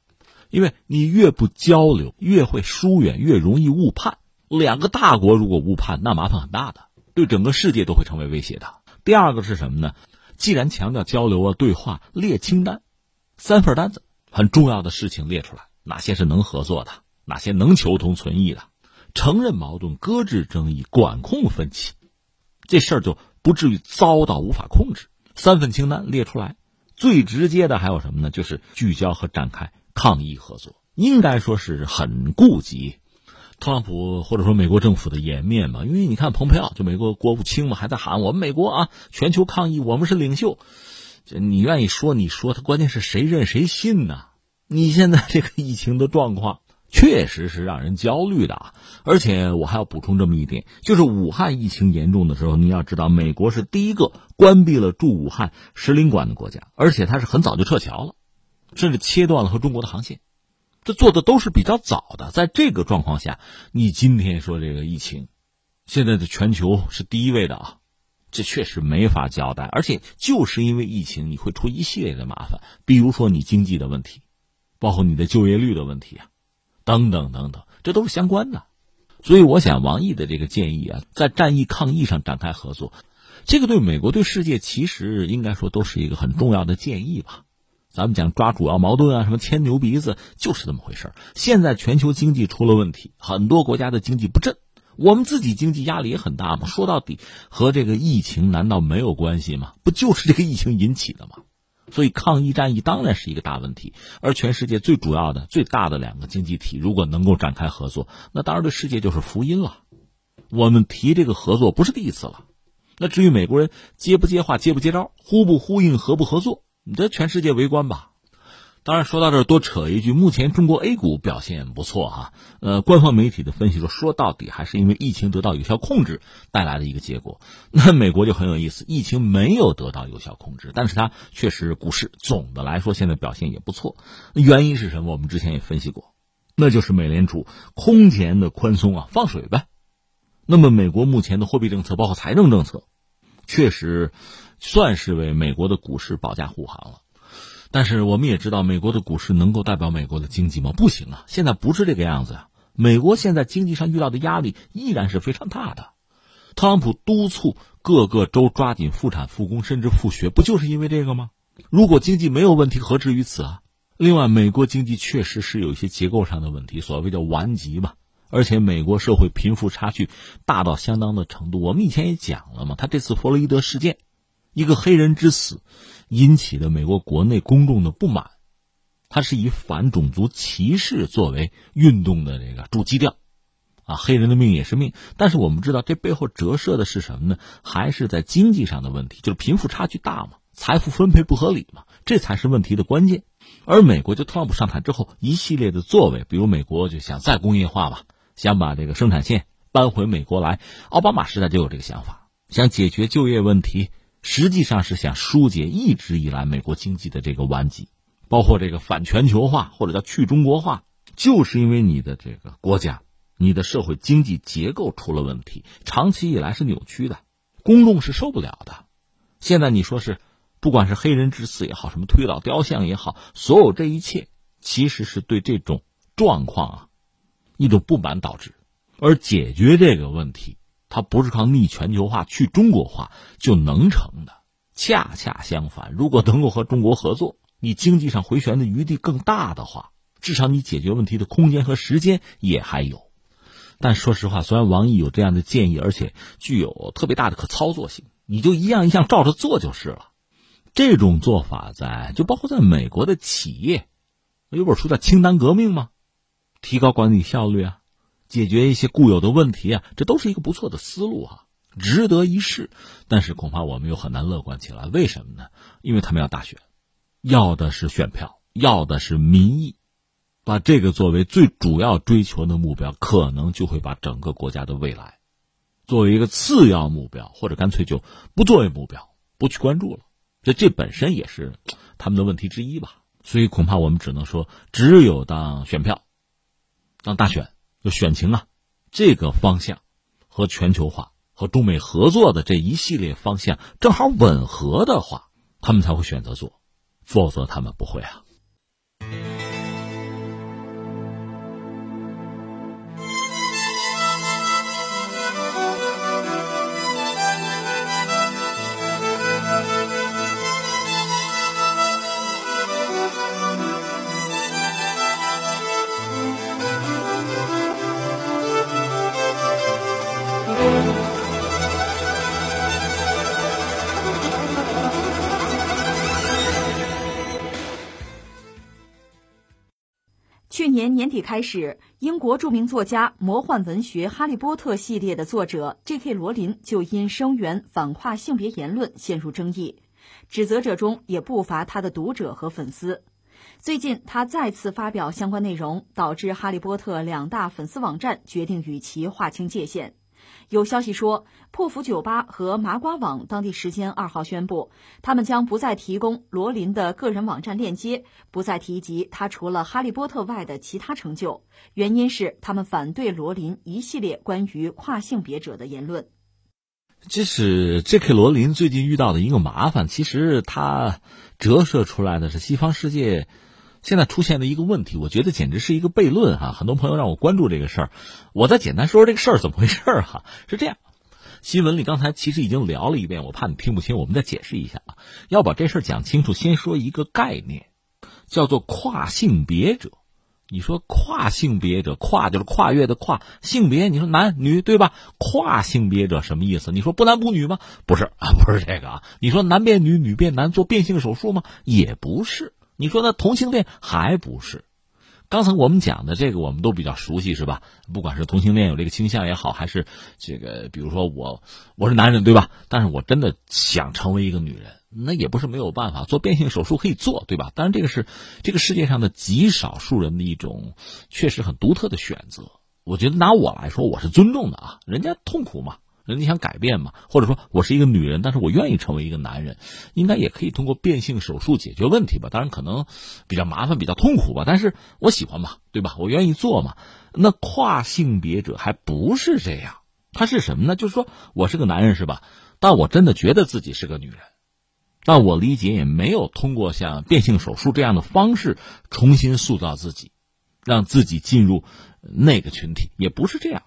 因为你越不交流，越会疏远，越容易误判。两个大国如果误判，那麻烦很大的，对整个世界都会成为威胁的。第二个是什么呢？既然强调交流啊，对话，列清单，三份单子，很重要的事情列出来，哪些是能合作的，哪些能求同存异的。承认矛盾，搁置争议，管控分歧，这事儿就不至于遭到无法控制。三份清单列出来，最直接的还有什么呢？就是聚焦和展开抗疫合作，应该说是很顾及特朗普或者说美国政府的颜面嘛。因为你看，蓬佩奥就美国国务卿嘛，还在喊我们美国啊，全球抗疫，我们是领袖。这你愿意说你说，他关键是谁认谁信呢？你现在这个疫情的状况。确实是让人焦虑的啊！而且我还要补充这么一点，就是武汉疫情严重的时候，你要知道，美国是第一个关闭了驻武汉使领馆的国家，而且它是很早就撤侨了，甚至切断了和中国的航线，这做的都是比较早的。在这个状况下，你今天说这个疫情，现在的全球是第一位的啊，这确实没法交代。而且就是因为疫情，你会出一系列的麻烦，比如说你经济的问题，包括你的就业率的问题啊。等等等等，这都是相关的，所以我想王毅的这个建议啊，在战役抗疫上展开合作，这个对美国对世界其实应该说都是一个很重要的建议吧。咱们讲抓主要矛盾啊，什么牵牛鼻子，就是这么回事现在全球经济出了问题，很多国家的经济不振，我们自己经济压力也很大嘛。说到底，和这个疫情难道没有关系吗？不就是这个疫情引起的吗？所以，抗疫战役当然是一个大问题。而全世界最主要的、最大的两个经济体，如果能够展开合作，那当然对世界就是福音了。我们提这个合作不是第一次了。那至于美国人接不接话、接不接招、呼不呼应、合不合作，你这全世界围观吧。当然，说到这儿多扯一句，目前中国 A 股表现不错哈。呃，官方媒体的分析说，说到底还是因为疫情得到有效控制带来的一个结果。那美国就很有意思，疫情没有得到有效控制，但是它确实股市总的来说现在表现也不错。原因是什么？我们之前也分析过，那就是美联储空前的宽松啊，放水呗。那么美国目前的货币政策，包括财政政策，确实算是为美国的股市保驾护航了。但是我们也知道，美国的股市能够代表美国的经济吗？不行啊！现在不是这个样子啊。美国现在经济上遇到的压力依然是非常大的。特朗普督促各个州抓紧复产复工，甚至复学，不就是因为这个吗？如果经济没有问题，何至于此啊？另外，美国经济确实是有一些结构上的问题，所谓叫顽疾吧。而且，美国社会贫富差距大到相当的程度。我们以前也讲了嘛，他这次弗洛伊德事件，一个黑人之死。引起的美国国内公众的不满，它是以反种族歧视作为运动的这个主基调，啊，黑人的命也是命。但是我们知道，这背后折射的是什么呢？还是在经济上的问题，就是贫富差距大嘛，财富分配不合理嘛，这才是问题的关键。而美国就特朗普上台之后，一系列的作为，比如美国就想再工业化吧，想把这个生产线搬回美国来。奥巴马时代就有这个想法，想解决就业问题。实际上是想疏解一直以来美国经济的这个顽疾，包括这个反全球化或者叫去中国化，就是因为你的这个国家、你的社会经济结构出了问题，长期以来是扭曲的，公众是受不了的。现在你说是，不管是黑人之死也好，什么推倒雕像也好，所有这一切其实是对这种状况啊一种不满导致，而解决这个问题。它不是靠逆全球化、去中国化就能成的，恰恰相反，如果能够和中国合作，你经济上回旋的余地更大的话，至少你解决问题的空间和时间也还有。但说实话，虽然王毅有这样的建议，而且具有特别大的可操作性，你就一样一样照着做就是了。这种做法在就包括在美国的企业，有本书叫《清单革命》吗？提高管理效率啊，解决一些固有的问题啊，这都是一个不错的思路啊，值得一试。但是恐怕我们又很难乐观起来，为什么呢？因为他们要大选，要的是选票，要的是民意，把这个作为最主要追求的目标，可能就会把整个国家的未来作为一个次要目标，或者干脆就不作为目标，不去关注了。这这本身也是 他们的问题之一吧。所以恐怕我们只能说，只有当选票。当大选就选情啊，这个方向和全球化和中美合作的这一系列方向正好吻合的话，他们才会选择做，否则他们不会啊。去年年底开始，英国著名作家、魔幻文学《哈利波特》系列的作者 J.K. 罗琳就因声援反跨性别言论陷入争议，指责者中也不乏他的读者和粉丝。最近，他再次发表相关内容，导致《哈利波特》两大粉丝网站决定与其划清界限。有消息说，破釜酒吧和麻瓜网当地时间二号宣布，他们将不再提供罗琳的个人网站链接，不再提及他除了《哈利波特》外的其他成就。原因是他们反对罗琳一系列关于跨性别者的言论。这是 J.K. 罗琳最近遇到的一个麻烦，其实他折射出来的是西方世界。现在出现的一个问题，我觉得简直是一个悖论哈！很多朋友让我关注这个事儿，我再简单说说这个事儿怎么回事儿哈。是这样，新闻里刚才其实已经聊了一遍，我怕你听不清，我们再解释一下啊。要把这事儿讲清楚，先说一个概念，叫做跨性别者。你说跨性别者，跨就是跨越的跨，性别你说男女对吧？跨性别者什么意思？你说不男不女吗？不是啊，不是这个啊。你说男变女，女变男，做变性手术吗？也不是。你说那同性恋还不是？刚才我们讲的这个，我们都比较熟悉，是吧？不管是同性恋有这个倾向也好，还是这个，比如说我我是男人，对吧？但是我真的想成为一个女人，那也不是没有办法，做变性手术可以做，对吧？当然，这个是这个世界上的极少数人的一种确实很独特的选择。我觉得拿我来说，我是尊重的啊，人家痛苦嘛。人家想改变嘛，或者说我是一个女人，但是我愿意成为一个男人，应该也可以通过变性手术解决问题吧？当然可能比较麻烦，比较痛苦吧，但是我喜欢嘛，对吧？我愿意做嘛。那跨性别者还不是这样，他是什么呢？就是说我是个男人，是吧？但我真的觉得自己是个女人，但我理解也没有通过像变性手术这样的方式重新塑造自己，让自己进入那个群体，也不是这样。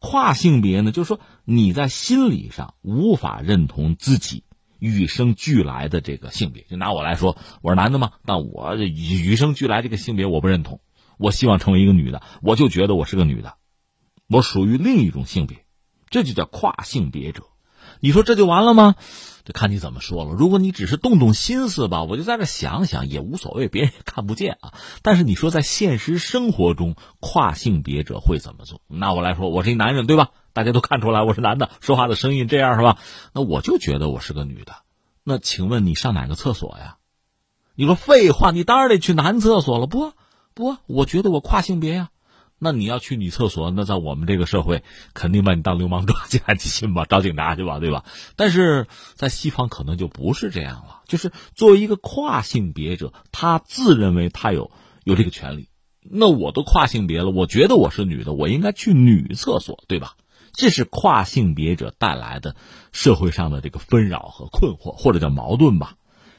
跨性别呢，就是说你在心理上无法认同自己与生俱来的这个性别。就拿我来说，我是男的嘛，但我与生俱来这个性别我不认同，我希望成为一个女的，我就觉得我是个女的，我属于另一种性别，这就叫跨性别者。你说这就完了吗？就看你怎么说了。如果你只是动动心思吧，我就在这想想也无所谓，别人也看不见啊。但是你说在现实生活中，跨性别者会怎么做？那我来说，我是一男人，对吧？大家都看出来我是男的，说话的声音这样是吧？那我就觉得我是个女的。那请问你上哪个厕所呀？你说废话，你当然得去男厕所了。不不，我觉得我跨性别呀。那你要去女厕所，那在我们这个社会，肯定把你当流氓抓起来去信吧，找警察去吧，对吧？但是在西方可能就不是这样了，就是作为一个跨性别者，他自认为他有有这个权利。那我都跨性别了，我觉得我是女的，我应该去女厕所，对吧？这是跨性别者带来的社会上的这个纷扰和困惑，或者叫矛盾吧。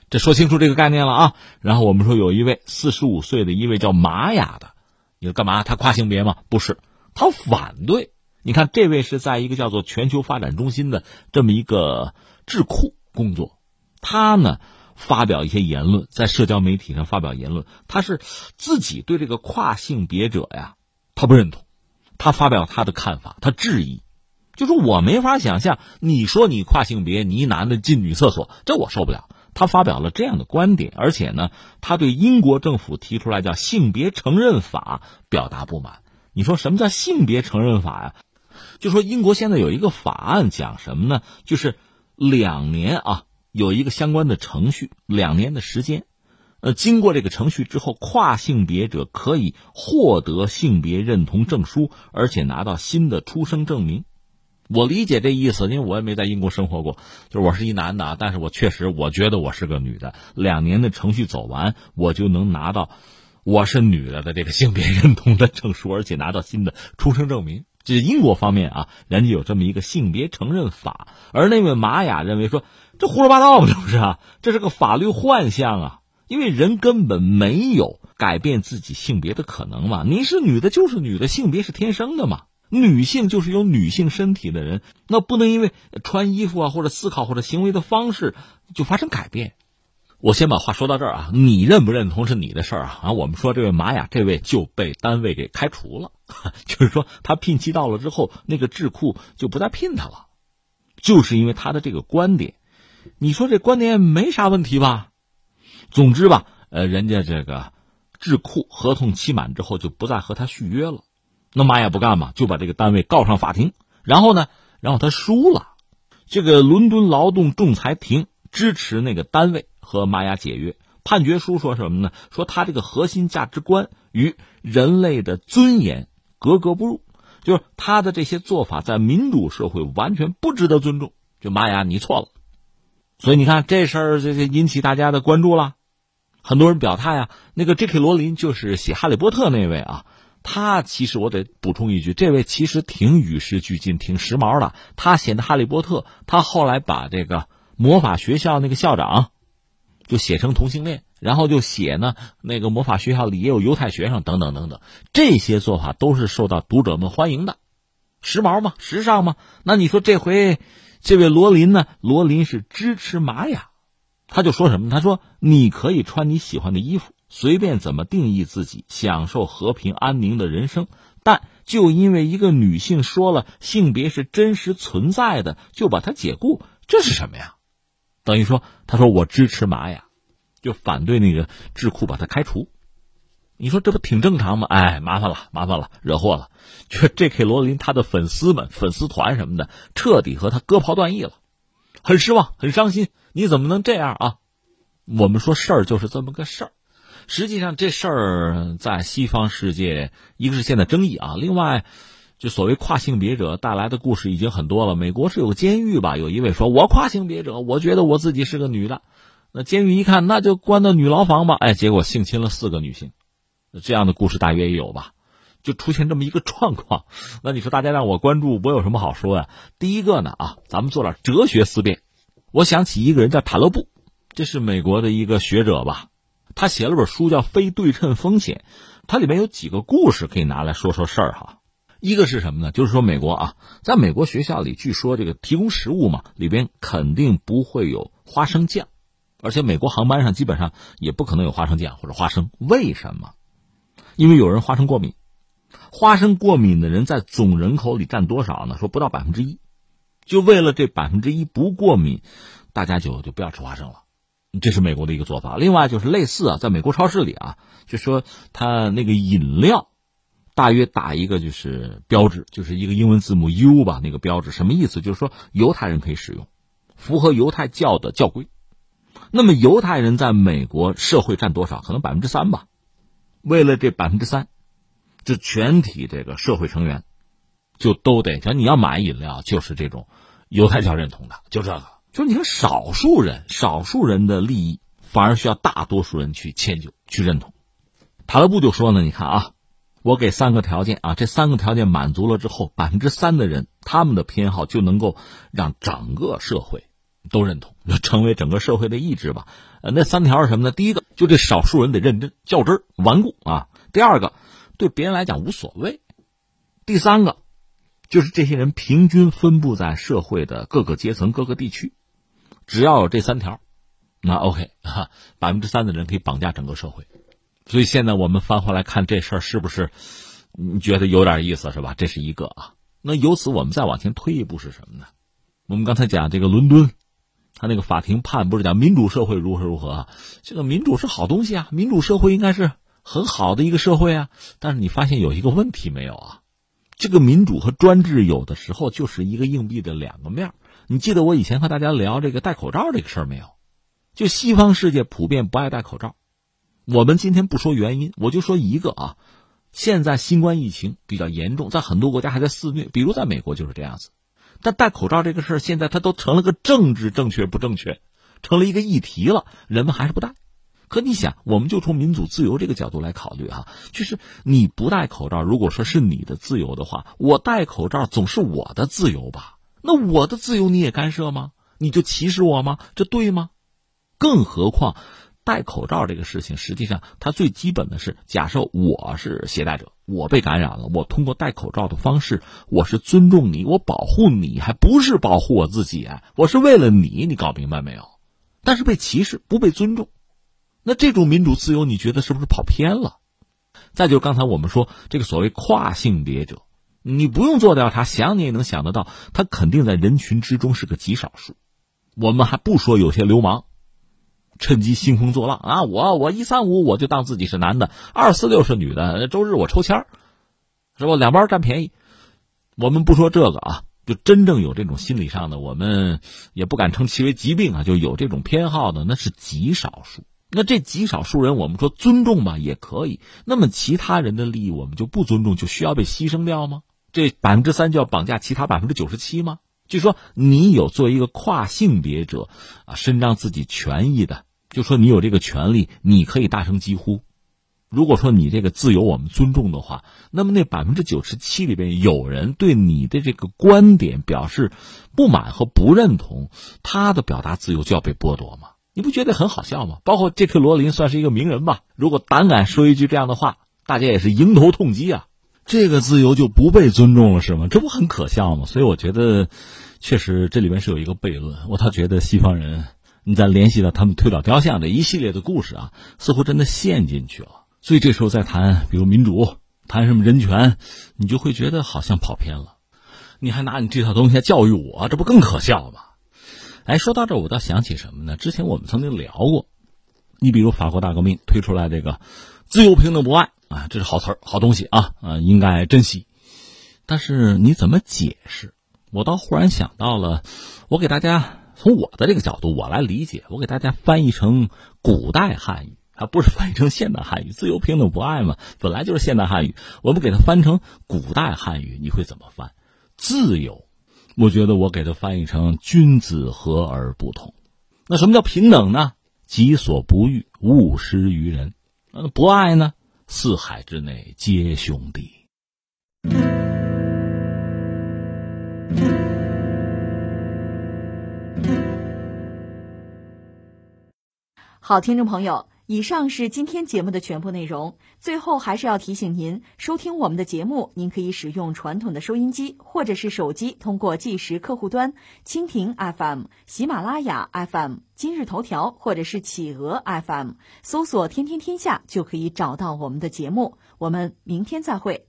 这说清楚这个概念了啊。然后我们说有一位四十五岁的一位叫玛雅的。你说干嘛？他跨性别吗？不是，他反对。你看，这位是在一个叫做全球发展中心的这么一个智库工作，他呢发表一些言论，在社交媒体上发表言论，他是自己对这个跨性别者呀，他不认同，他发表他的看法，他质疑，就说我没法想象，你说你跨性别，你一男的进女厕所，这我受不了。他发表了这样的观点，而且呢，他对英国政府提出来叫性别承认法表达不满。你说什么叫性别承认法呀？就说英国现在有一个法案讲什么呢？就是两年啊，有一个相关的程序，两年的时间，呃，经过这个程序之后，跨性别者可以获得性别认同证书，而且拿到新的出生证明。我理解这意思，因为我也没在英国生活过。就是我是一男的啊，但是我确实我觉得我是个女的。两年的程序走完，我就能拿到我是女的的这个性别认同的证书，而且拿到新的出生证明。这是英国方面啊，人家有这么一个性别承认法。而那位玛雅认为说，这胡说八道吧，这不是啊？这是个法律幻象啊！因为人根本没有改变自己性别的可能嘛。你是女的，就是女的，性别是天生的嘛。女性就是有女性身体的人，那不能因为穿衣服啊或者思考或者行为的方式就发生改变。我先把话说到这儿啊，你认不认同是你的事儿啊。啊，我们说这位玛雅这位就被单位给开除了，就是说他聘期到了之后，那个智库就不再聘他了，就是因为他的这个观点。你说这观点没啥问题吧？总之吧，呃，人家这个智库合同期满之后就不再和他续约了。那玛雅不干嘛，就把这个单位告上法庭，然后呢，然后他输了，这个伦敦劳动仲裁庭支持那个单位和玛雅解约。判决书说什么呢？说他这个核心价值观与人类的尊严格格不入，就是他的这些做法在民主社会完全不值得尊重。就玛雅，你错了。所以你看这事儿，这这引起大家的关注了，很多人表态啊。那个 J.K. 罗琳就是写《哈利波特》那位啊。他其实我得补充一句，这位其实挺与时俱进、挺时髦的。他写的《哈利波特》，他后来把这个魔法学校那个校长就写成同性恋，然后就写呢那个魔法学校里也有犹太学生等等等等，这些做法都是受到读者们欢迎的，时髦嘛，时尚嘛。那你说这回这位罗琳呢？罗琳是支持玛雅，他就说什么？他说你可以穿你喜欢的衣服。随便怎么定义自己，享受和平安宁的人生，但就因为一个女性说了性别是真实存在的，就把她解雇，这是什么呀？等于说，他说我支持玛雅，就反对那个智库把他开除。你说这不挺正常吗？哎，麻烦了，麻烦了，惹祸了。这 J.K. 罗琳他的粉丝们、粉丝团什么的，彻底和他割袍断义了，很失望，很伤心。你怎么能这样啊？我们说事儿就是这么个事儿。实际上，这事儿在西方世界，一个是现在争议啊，另外，就所谓跨性别者带来的故事已经很多了。美国是有监狱吧？有一位说：“我跨性别者，我觉得我自己是个女的。”那监狱一看，那就关到女牢房吧。哎，结果性侵了四个女性，这样的故事大约也有吧？就出现这么一个状况。那你说大家让我关注，我有什么好说呀？第一个呢，啊，咱们做点哲学思辨。我想起一个人叫塔勒布，这是美国的一个学者吧。他写了本书叫《非对称风险》，它里面有几个故事可以拿来说说事儿哈。一个是什么呢？就是说美国啊，在美国学校里，据说这个提供食物嘛，里边肯定不会有花生酱，而且美国航班上基本上也不可能有花生酱或者花生。为什么？因为有人花生过敏。花生过敏的人在总人口里占多少呢？说不到百分之一。就为了这百分之一不过敏，大家就就不要吃花生了。这是美国的一个做法。另外就是类似啊，在美国超市里啊，就说他那个饮料，大约打一个就是标志，就是一个英文字母 U 吧，那个标志什么意思？就是说犹太人可以使用，符合犹太教的教规。那么犹太人在美国社会占多少？可能百分之三吧。为了这百分之三，就全体这个社会成员，就都得，像你要买饮料，就是这种犹太教认同的，就这个。就你看，少数人，少数人的利益反而需要大多数人去迁就、去认同。塔勒布就说呢，你看啊，我给三个条件啊，这三个条件满足了之后，百分之三的人他们的偏好就能够让整个社会都认同，就成为整个社会的意志吧。呃，那三条是什么呢？第一个，就这少数人得认真、较真、顽固啊；第二个，对别人来讲无所谓；第三个，就是这些人平均分布在社会的各个阶层、各个地区。只要有这三条，那 OK 哈，百分之三的人可以绑架整个社会。所以现在我们翻回来看这事儿，是不是你觉得有点意思是吧？这是一个啊。那由此我们再往前推一步是什么呢？我们刚才讲这个伦敦他那个法庭判不是讲民主社会如何如何啊？这个民主是好东西啊，民主社会应该是很好的一个社会啊。但是你发现有一个问题没有啊？这个民主和专制有的时候就是一个硬币的两个面你记得我以前和大家聊这个戴口罩这个事儿没有？就西方世界普遍不爱戴口罩。我们今天不说原因，我就说一个啊。现在新冠疫情比较严重，在很多国家还在肆虐，比如在美国就是这样子。但戴口罩这个事儿，现在它都成了个政治正确不正确，成了一个议题了，人们还是不戴。可你想，我们就从民主自由这个角度来考虑哈，就是你不戴口罩，如果说是你的自由的话，我戴口罩总是我的自由吧？那我的自由你也干涉吗？你就歧视我吗？这对吗？更何况。戴口罩这个事情，实际上它最基本的是，假设我是携带者，我被感染了，我通过戴口罩的方式，我是尊重你，我保护你，还不是保护我自己啊？我是为了你，你搞明白没有？但是被歧视，不被尊重，那这种民主自由，你觉得是不是跑偏了？再就是刚才我们说这个所谓跨性别者，你不用做调查，想你也能想得到，他肯定在人群之中是个极少数。我们还不说有些流氓。趁机兴风作浪啊！我我一三五我就当自己是男的，二四六是女的。周日我抽签，是吧？两边占便宜。我们不说这个啊，就真正有这种心理上的，我们也不敢称其为疾病啊，就有这种偏好的，那是极少数。那这极少数人，我们说尊重吧，也可以。那么其他人的利益，我们就不尊重，就需要被牺牲掉吗？这百分之三就要绑架其他百分之九十七吗？就说你有作为一个跨性别者啊，伸张自己权益的。就说你有这个权利，你可以大声疾呼。如果说你这个自由我们尊重的话，那么那百分之九十七里边有人对你的这个观点表示不满和不认同，他的表达自由就要被剥夺吗？你不觉得很好笑吗？包括这克罗琳算是一个名人吧，如果胆敢说一句这样的话，大家也是迎头痛击啊！这个自由就不被尊重了是吗？这不很可笑吗？所以我觉得，确实这里面是有一个悖论。我倒觉得西方人。你再联系到他们推倒雕像这一系列的故事啊，似乎真的陷进去了。所以这时候再谈，比如民主，谈什么人权，你就会觉得好像跑偏了。你还拿你这套东西来教育我，这不更可笑吗？哎，说到这，我倒想起什么呢？之前我们曾经聊过，你比如法国大革命推出来这个自由、平等、博爱啊，这是好词儿、好东西啊啊，应该珍惜。但是你怎么解释？我倒忽然想到了，我给大家。从我的这个角度，我来理解，我给大家翻译成古代汉语，还不是翻译成现代汉语。自由、平等、博爱嘛，本来就是现代汉语。我们给它翻成古代汉语，你会怎么翻？自由，我觉得我给它翻译成君子和而不同。那什么叫平等呢？己所不欲，勿施于人。那不爱呢？四海之内皆兄弟。好，听众朋友，以上是今天节目的全部内容。最后还是要提醒您，收听我们的节目，您可以使用传统的收音机或者是手机，通过计时客户端、蜻蜓 FM、喜马拉雅 FM、今日头条或者是企鹅 FM 搜索“天天天下”，就可以找到我们的节目。我们明天再会。